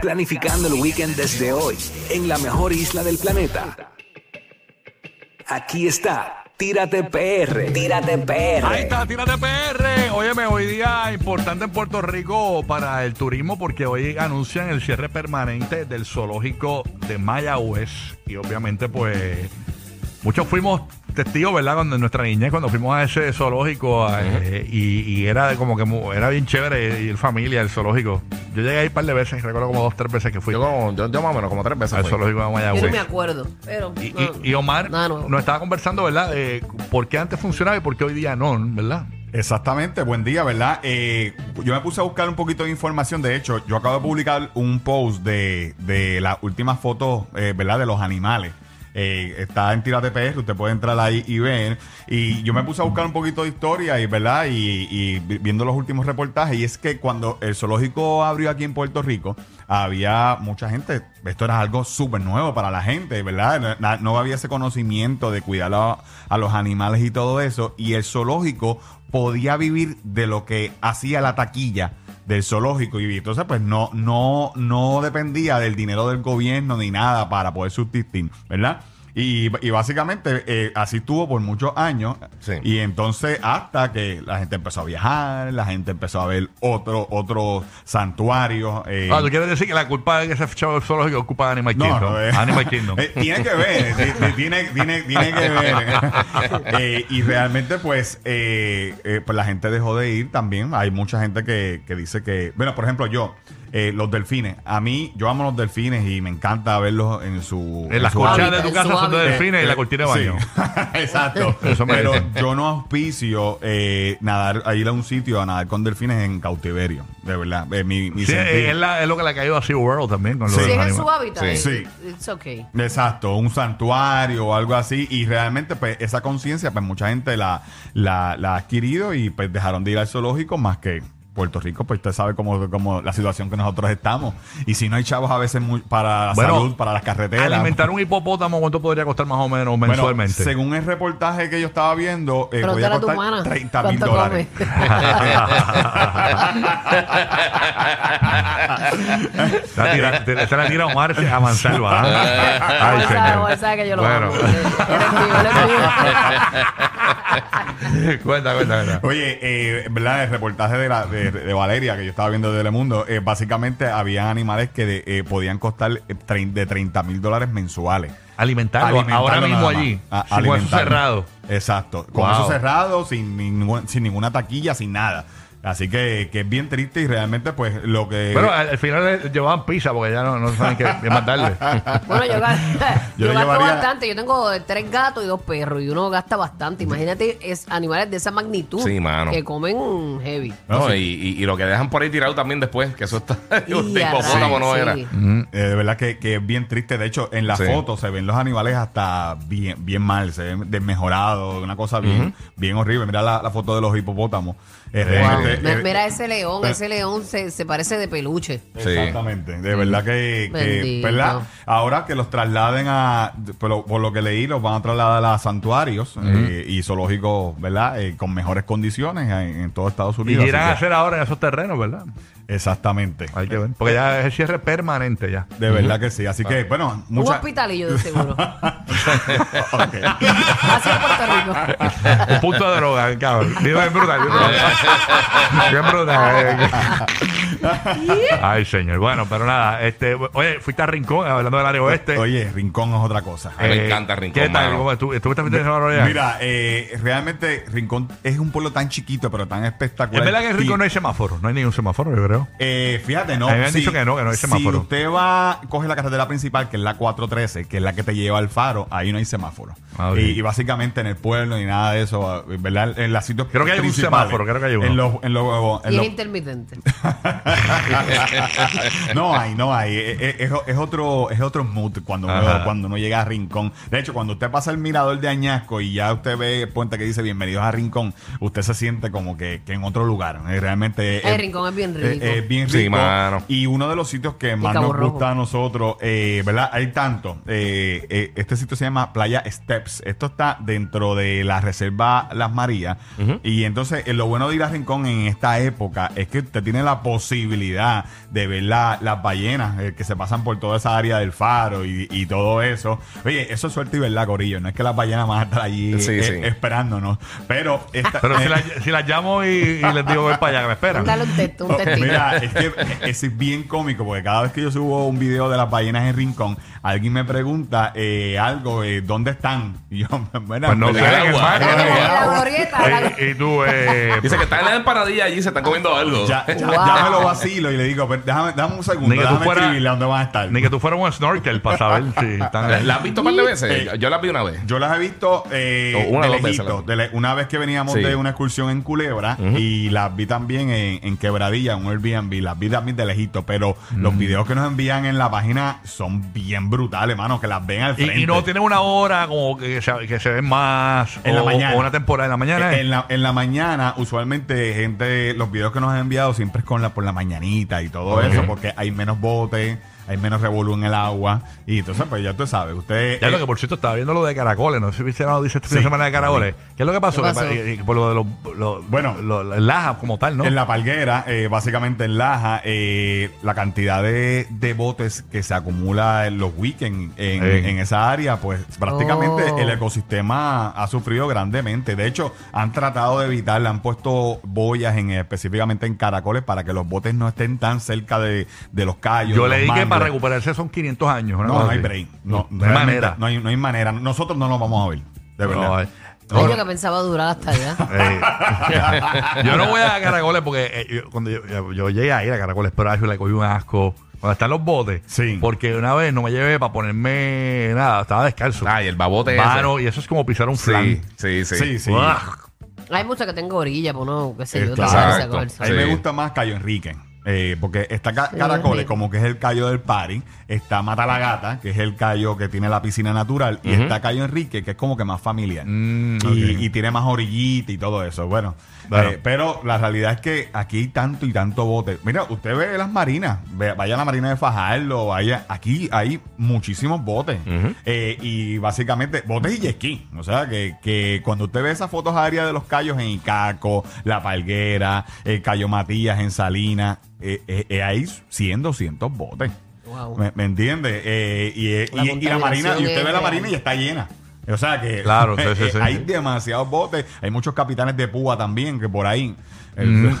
Planificando el weekend desde hoy en la mejor isla del planeta. Aquí está, Tírate PR, Tírate PR. Ahí está, tírate PR. Óyeme, hoy día importante en Puerto Rico para el turismo porque hoy anuncian el cierre permanente del zoológico de Mayagüez y obviamente pues muchos fuimos testigos, ¿verdad? Cuando en nuestra niñez, cuando fuimos a ese zoológico eh, y, y era de como que mu- era bien chévere ir familia el zoológico. Yo llegué ahí un par de veces, recuerdo como dos, tres veces que fui Yo, como, yo, yo más o menos como tres veces. al fui. zoológico de Yo no Mayagüez. me acuerdo, pero... Y, no, y- y Omar nos estaba conversando, ¿verdad? De por qué antes funcionaba y por qué hoy día no, ¿verdad? Exactamente, buen día, ¿verdad? Eh, yo me puse a buscar un poquito de información. De hecho, yo acabo de publicar un post de, de las últimas fotos, eh, ¿verdad? De los animales. Eh, está en Tírate PR, usted puede entrar ahí y ver. Y yo me puse a buscar un poquito de historia y, ¿verdad? Y, y vi- viendo los últimos reportajes. Y es que cuando el zoológico abrió aquí en Puerto Rico, había mucha gente. Esto era algo súper nuevo para la gente, ¿verdad? No, había ese conocimiento de cuidar a los animales y todo eso. Y el zoológico podía vivir de lo que hacía la taquilla del zoológico y entonces pues no no no dependía del dinero del gobierno ni nada para poder subsistir, ¿verdad? Y, y básicamente eh, así estuvo por muchos años Sí. y entonces hasta que la gente empezó a viajar, la gente empezó a ver otros otros santuarios. eh, Ah, ¿tú quieres decir que la culpa de que ese chavo zoológico ocupa Animal no, Kingdom? no, eh. Animal Kingdom. Eh, tiene que ver, ti- tiene, tiene, tiene que ver. Eh, y realmente, pues, eh, eh, pues la gente dejó de ir también. Hay mucha gente que, que dice que, bueno, por ejemplo, yo, eh, los delfines. A mí, yo amo los delfines y me encanta verlos en su. en las su colchas de tu en casa son de hábitat. delfines y la cortina de baño. Sí. Exacto. Pero yo no auspicio eh, nadar, a ir a un sitio a nadar con delfines en cautiverio. De verdad. Eh, mi, mi Sí, es, la- es lo que le ha caído a SeaWorld también con los Sí. Si es en animales. su hábitat, Sí. es- Sí. it's okay. Exacto, un santuario o algo así. Y realmente, pues, esa conciencia, pues, mucha gente la, la, la ha adquirido y pues dejaron de ir al zoológico más que Puerto Rico, pues usted sabe cómo, cómo la situación que nosotros estamos. Y si no hay chavos a veces muy- para la Bueno, salud, para las carreteras. Alimentar un hipopótamo, ¿cuánto podría costar más o menos Bueno, mensualmente? según el reportaje que yo estaba viendo, eh, Pero podía tú eres tu costar humana. 30 mil ¿Cuánto dólares. La tira, te, te la tira Omar a Mansalva. ¿ah? Ay, señor. Omar sabe que yo lo Bueno. cuenta, cuenta, cuenta. Oye, eh, ¿verdad? El reportaje de, la, de, de Valeria que yo estaba viendo de Telemundo, eh, básicamente habían animales que de- eh, podían costar eh, de 30 mil dólares mensuales. Alimentarlo, ahora mismo allí. A- sin hueso cerrado. Exacto. Con Wow. eso cerrado, sin, ningún- sin ninguna taquilla, sin nada. Así que, que es bien triste y realmente, pues, lo que. Bueno, al, al final le llevaban pizza porque ya no, no saben qué, qué mandarle. Bueno, yo, Yo yo gasto llevaría- bastante. Yo tengo tres gatos y dos perros. Y uno gasta bastante. Imagínate es animales de esa magnitud Sí, mano. que comen heavy. No, sí. y, y- y lo que dejan por ahí tirado también después, que eso está. un Y a hipopótamo no era. sí. Eh, de verdad que, que es bien triste. De hecho, en la Sí. foto se ven los animales hasta bien, bien mal, se ven desmejorados, una cosa bien, bien horrible. Mira la, la foto de los hipopótamos. Eh, Wow. Eh, Mira ese león. eh, Ese león se, se parece de peluche. Exactamente, de verdad que, que. ¿verdad? Ahora que los trasladen a, por lo, por lo que leí, los van a trasladar a santuarios eh, y zoológicos, ¿verdad? Eh, con mejores condiciones en, en todo Estados Y Unidos. irán a hacer ahora en esos terrenos, ¿verdad? Exactamente. Hay que ver. Porque ya es el cierre permanente ya. De verdad que sí. Así que, bueno, Un muchas. hospitalillo de seguro. Ok. Así en Puerto Rico. Un punto de droga, cabrón. Bien brutal. Bien brutal. Bien brutal. Ay, señor. Bueno, pero nada, este, oye, fuiste a Rincón, hablando del área oeste. Oye, Rincón es otra cosa. A mí me Eh, encanta Rincón, ¿Qué tal? mano. ¿Cómo ¿Tú, ¿Estuviste semana allá? Mira, eh, realmente Rincón es un pueblo tan chiquito, pero tan espectacular. es verdad que en Rincón no hay semáforo, no hay ningún semáforo, yo creo. Eh, fíjate, no. A mí me han dicho que no, que no hay semáforo. Si usted va, coge la carretera principal, que es la 413, que es la que te lleva al faro, ahí no hay semáforo. Ah, ok. y, y básicamente en el pueblo ni nada de eso, ¿verdad? En los sitios Creo que hay un principales, semáforo, creo que hay uno. En los, en los, en Y es los- intermitente. no hay, no hay. Es, es- es otro, es otro mood cuando uno, cuando uno llega a Rincón. De hecho, cuando usted pasa el mirador de Añasco y ya usted ve el puente que dice bienvenidos a Rincón, usted se siente como que, que en otro lugar. Eh, Realmente Ay, Rincón es bien rico. es bien Sí, rico. mano. Y uno de los sitios que más nos Rojo. gusta a nosotros, eh, ¿verdad? Hay tanto. Eh, eh, este sitio se llama Playa Steps. Esto está dentro de la Reserva Las Marías. Y entonces, eh, lo bueno de ir a Rincón en esta época es que usted tiene la posibilidad de ver la- las ballenas eh, que se pasan por toda esa área del faro y, y todo eso. Oye, eso es suerte y verdad, Corillo. No es que las ballenas van a estar allí Sí, eh, sí. esperándonos. Pero, esta- Pero si, eh, la, si las llamo y, y les digo voy para allá, que me esperan. Dale un texto, un Oh. Mira, es que es es bien cómico porque cada vez que yo subo un video de las ballenas en Rincón, alguien me pregunta eh, algo, eh, ¿dónde están? Y yo, bueno, Pues no sé, la- Y, y tú, eh, Dice que están en la empanadilla allí, se están comiendo algo. Ya, ya- Wow. ya me lo vacilo y le digo, "Pero déjame, déjame un segundo, Ni que tú déjame fueras- escribirle a dónde van a estar. ni que tú fueras un snorkel para saber si están ¿La, la has visto un par de veces? Eh, Yo- Yo la vi una vez. Yo las he visto eh, O una o de dos veces lejito, las vi. de le- una vez que veníamos Sí. de una excursión en Culebra y las vi también en, en Quebradilla, en un Airbnb, las vi también de lejito, pero los Mm. videos que nos envían en la página son bien brutales, mano, que las ven al frente. Y, y no tienen una hora como que se, que se ven más En o, la mañana. o una temporada en la mañana. ¿eh? En la, en la mañana, usualmente, gente, los videos que nos han enviado siempre es con la, por la mañanita y todo eso, porque hay menos botes, hay menos revolú en el agua. Y entonces, pues ya tú sabes, usted. Ya eh, lo que por cierto estaba viendo lo de caracoles, no sé si viste la noticia este fin Sí. de semana de caracoles. ¿Qué es lo que pasó? ¿Qué pasó? Que, por lo de los, Bueno. el Laja como tal, ¿no? En la palguera, eh, básicamente en Laja, eh, la cantidad de, de botes que se acumula en los weekends en, Sí. en esa área, pues prácticamente Oh. el ecosistema ha sufrido grandemente. De hecho, han tratado de evitar, le han puesto boyas en, específicamente en caracoles para que los botes no estén tan cerca de, de los callos. Yo leí que para recuperarse son 500 años. No, hay break. No, no hay manera. No hay, no hay manera. Nosotros no lo vamos a ver. De verdad. No, no, yo que pensaba durar hasta allá. yo no voy a caracoles porque eh, yo- cuando yo, yo- yo llegué a ir a caracoles, pero ay, le cogí un asco. Cuando están los botes, Sí. porque una vez no me llevé para ponerme nada, estaba descalzo. Ay, el babote ese. Mano, y eso es como pisar un flan. Sí, sí, sí. Sí. Hay muchas que tengo orilla, pues no, qué sé yo. Exacto. A mí me gusta más Cayo Enrique. Eh, porque está Ca- Caracoles, como que es el callo del party. Está Mata la Gata, que es el callo que tiene la piscina natural. Y está Cayo Enrique, que es como que más familiar. Mm, y, ok. y tiene más orillita y todo eso. Bueno, eh, pero la realidad es que aquí hay tanto y tanto bote. Mira, usted ve las marinas. Ve- vaya a la marina de Fajardo, vaya. Aquí hay muchísimos botes. Eh, y básicamente, botes y jet ski. O sea, que, que cuando usted ve esas fotos aéreas de los callos en Icaco, La Palguera, el Cayo Matías en Salinas, eh, eh, eh, hay 100, 200 botes. Wow. ¿Me, me entiende? Eh, y, eh, La y- y la marina, y usted ve la marina y está llena. O sea que Claro, sí, sí, sí. hay demasiados botes. Hay muchos capitanes de púa también que por ahí. Eh,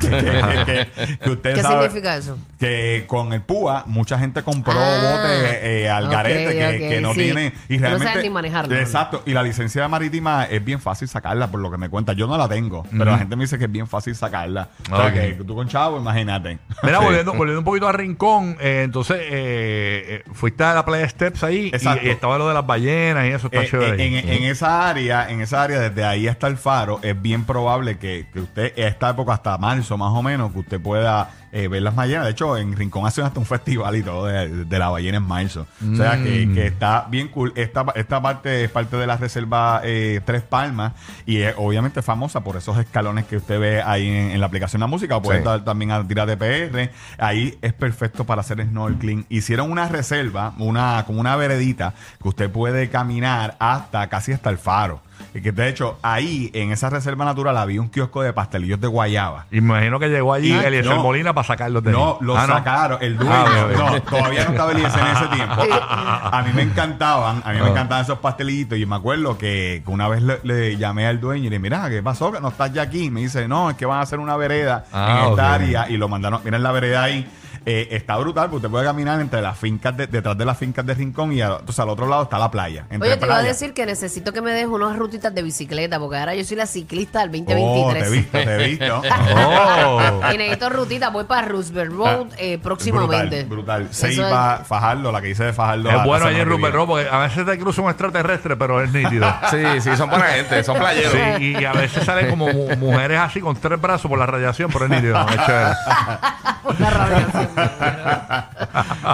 que, que- que usted ¿Qué sabe significa eso? que con el púa mucha gente compró Ah, botes eh, al ok, garete que, ok, que no sí. tiene y Que no realmente saben ni manejarlo. exacto y la licencia marítima es bien fácil sacarla por lo que me cuenta yo no la tengo pero la gente me dice que es bien fácil sacarla o sea Ok. que tú con chavo imagínate Mira, Sí. volviendo, volviendo un poquito a Rincón, eh, entonces eh, eh, fuiste a la playa Steps ahí y, Exacto. y estaba lo de las ballenas y eso está Eh, chévere. eh, ahí. en, en esa área, en esa área, desde ahí hasta el faro, es bien probable que, que usted, a esta época hasta marzo más o menos, que usted pueda eh, ver las ballenas. De hecho, en Rincón hacen hasta un festival y todo de, de la ballena en marzo. O sea que, Mm. que está bien cool. Esta, esta parte es parte de la reserva eh, Tres Palmas y es obviamente famosa por esos escalones que usted ve ahí en, en la aplicación de la música. Puede Sí. estar también a tirar de PR. Ahí es perfecto para hacer snorkeling. Hicieron una reserva, una como una veredita que usted puede caminar hasta casi hasta el faro. Que de hecho, ahí en esa reserva natural había un kiosco de pastelillos de guayaba. Imagino que llegó allí Ah, Eliezer no. Molina para sacarlos de No, ahí. lo Ah, sacaron. El dueño. Ah, no, todavía no estaba Eliezer en ese tiempo. A mí me encantaban, a mí me Ah. encantaban esos pastelitos. Y me acuerdo que, una vez le, le llamé al dueño y le dije, mira, ¿qué pasó? Que no estás ya aquí. Me dice, no, es que van a hacer una vereda Ah, en esta área. Y lo mandaron, miren la vereda ahí. Eh, está brutal, porque usted puede caminar entre las fincas, de- detrás de las fincas de Rincón y a- entonces al otro lado está la playa. Entre Oye, te iba a decir que necesito que me des unas rutitas de bicicleta, porque ahora yo soy la ciclista del Oh, te he 2023. visto, te he visto. Oh. y necesito rutitas, voy para Roosevelt Road eh, próximamente. Brutal, brutal. Eso es- Fajardo, la que hice de Fajardo. Es bueno allí en viene. Road porque a veces te cruza un extraterrestre, pero es nítido. Sí, sí, son buena gente, son playeros. Sí, y a veces salen como mu- mujeres así con tres brazos por la radiación, pero es nítido. Es chévere. Una radiación.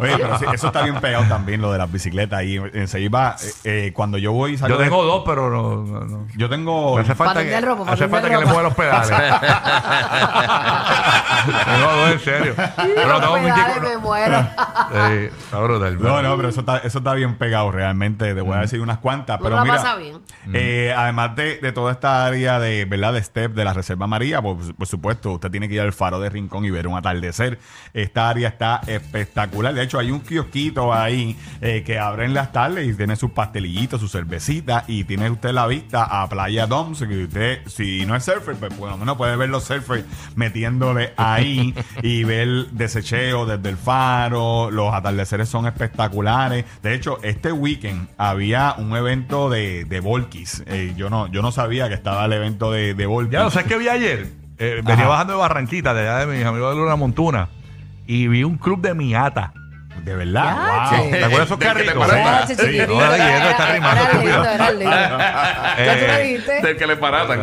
Oye, pero sí, eso está bien pegado también, lo de las bicicletas. ahí en Seiba, eh, eh, cuando yo voy y salgo Yo de- tengo dos, pero no. no, no. Yo tengo. Me hace falta Para que, ropa, hace falta que le mueva los pedales. tengo dos, en serio. Pero tengo pedales chico. me muero. Sí, está brutal. No, no, pero eso está, eso está bien pegado realmente. Te voy a decir unas cuantas. Pero la mira, pasa bien. eh, además de, de toda esta área de, ¿verdad? de STEP, de la Reserva María, pues, por supuesto, usted tiene que ir al faro de Rincón y ver un atardecer. Esta área está espectacular. De hecho, hay un kiosquito ahí eh, que abre en las tardes y tiene sus pastelillitos, sus cervecitas y tiene usted la vista a Playa Doms. Que usted, si no es surfer, pues por lo menos puede ver los surfers metiéndole ahí y ver el desecheo desde el faro. Los atardeceres son espectaculares. De hecho, este weekend había un evento de, de Volkis. Eh, yo, no, yo no sabía que estaba el evento de, de Volkis. Ya, ¿sabes qué vi ayer? Eh, venía Ajá. bajando de Barranquita, de allá de mis amigos de Luna Montuna, y vi un club de Miata. De verdad. Ya, wow. che. ¿Te acuerdas de esos carritos? Ah, chiquitito, no, era- Guillermo está rimando, estúpido. lindo, era lindo. ¿Ya tú lo Eh? Del que le paratan.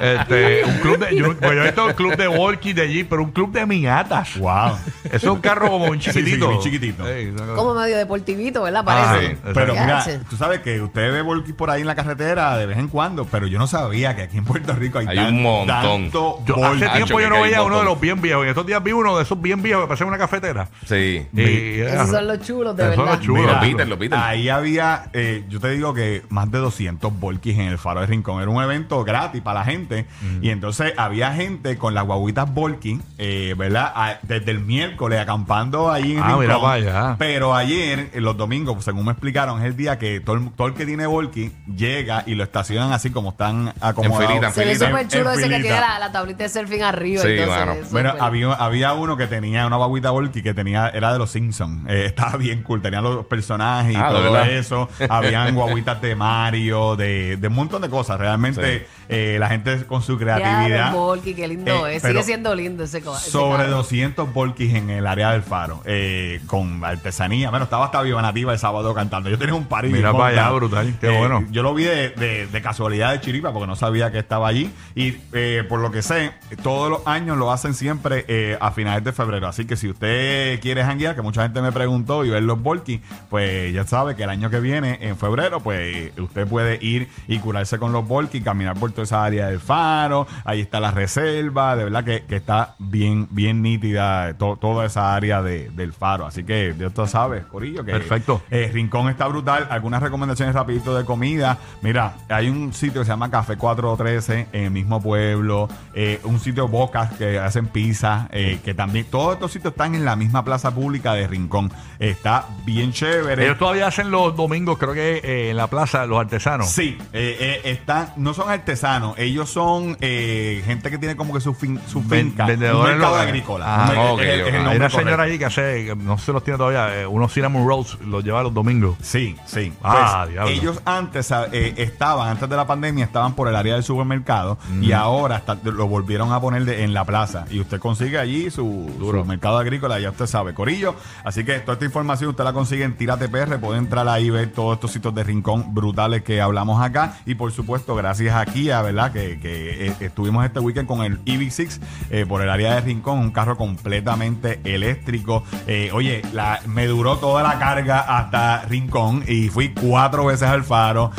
este, un club de, yo, pues yo he visto un club de walkie de allí, pero un club de Miatas. Wow. Eso es un carro como un Sí, sí, chiquitito. muy chiquitito. Sí, Como medio deportivito, ¿verdad? Ah, Parece. sí. Pero mira, tú sabes que usted ve volkis por ahí en la carretera de vez en cuando, pero yo no sabía que aquí en Puerto Rico hay, Hay tan- un montón. tanto Yo, hace tiempo yo no veía un uno de los bien viejos. Y estos días vi uno de esos bien viejos que parecía una cafetera. Sí. Y, Esos son los chulos, de Esos son verdad. los chulos. Mira, Mira, Peter, lo Peter. Ahí había, eh, yo te digo que más de 200 volkis en el Faro de Rincón. Era un evento gratis para la gente. Y entonces había gente con las guaguitas volkis, eh, ¿verdad? A- desde el miércoles acampando ahí en Ah, Rincón. mira para allá. Pero ayer, en los domingos, pues, según me explicaron, es el día que todo el, todo el que tiene volky llega y lo estacionan así como están acomodados. filita, en Se ve filita. súper chulo En ese que tiene la, la tablita de surfing arriba. Sí, ve Bueno, había, había uno que tenía una baguita volky que tenía, era de los Simpsons. Eh, estaba bien cool. Tenía los personajes y Ah, ¿de todo verdad? eso. Habían guaguitas de Mario, de, de un montón de cosas. Realmente, eh, la gente con su creatividad. volky, qué lindo Eh, es. Sigue siendo lindo ese, ese Sobre carro. 200 volkis en el área del faro, eh, con artesanía. Bueno, estaba hasta Viva Nativa el sábado cantando. Yo tenía un party. Mira para allá, brutal. Qué bueno. Yo lo vi de, de- de casualidad de Chiripa porque no sabía que estaba allí. Y eh, por lo que sé, todos los años lo hacen siempre eh, a finales de febrero. Así que si usted quiere janguear, que mucha gente me preguntó y ver los volkis, pues ya sabe que el año que viene, en febrero, pues usted puede ir y curarse con los volkis, caminar por toda esa área del faro. Ahí está la reserva. De verdad que, que está bien, bien nítida to- toda esa área de- del faro. Así que Dios te sabe, Corillo. Que, Perfecto. eh, Rincón está brutal. Algunas recomendaciones rapidito de comida. Mira, hay un sitio que se llama Café 413 en el mismo pueblo. eh, un sitio Bocas que hacen pizza. eh, que también todos estos sitios están en la misma plaza pública de Rincón. Está bien chévere. Ellos todavía hacen los domingos, creo que eh, en la plaza, los artesanos. Sí, eh, eh, están, no son artesanos, ellos son eh, gente que tiene como que su, fin, su Ven- finca, un vendedores mercado agrícola. Ah, Un- ok, es- es el Hay una señora ahí que hace, no se los tiene todavía, unos cinnamon rolls, los lleva los domingos. Sí, sí. Ah, Pues, diablo. ellos antes estaban, antes de la pandemia, estaban por el área del supermercado y ahora está- lo volvieron a poner de- en la plaza. Y usted consigue allí su, su mercado agrícola, ya usted sabe, Corillo. Así que toda esta información usted la consigue en Tírate PR. Puede entrar ahí y ver todos estos sitios de rincón brutales que hablamos acá. Y por supuesto, gracias a Kia, ¿verdad? Que, que, eh, estuvimos este weekend con el EV6 eh, por el área de rincón, un carro completamente eléctrico. Eh, oye, la, me duró toda la carga hasta Rincón y fui cuatro veces al faro.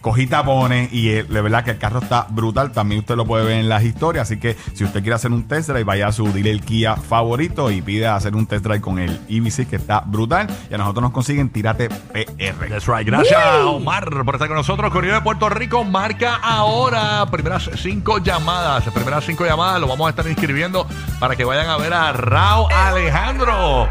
Cogí tapones y de verdad que el carro está brutal. También usted lo puede ver en las historias. Así que si usted quiere hacer un test drive, vaya a su dealer Kia favorito y pida hacer un test drive con el EV6 que está brutal. Y a nosotros nos consiguen Tírate PR. That's right. Gracias, Omar, por estar con nosotros. Corrido de Puerto Rico marca ahora. Primeras cinco llamadas. Primeras cinco llamadas lo vamos a estar inscribiendo para que vayan a ver a Rao Alejandro.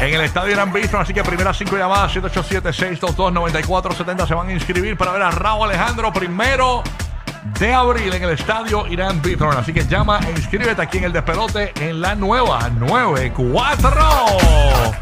En el estadio Irán Bistro, así que primeras cinco llamadas, 787-622-9470 se van a inscribir para ver a Rao Alejandro primero de abril en el estadio Irán Bistro. Así que llama e inscríbete aquí en el despelote en la nueva 94.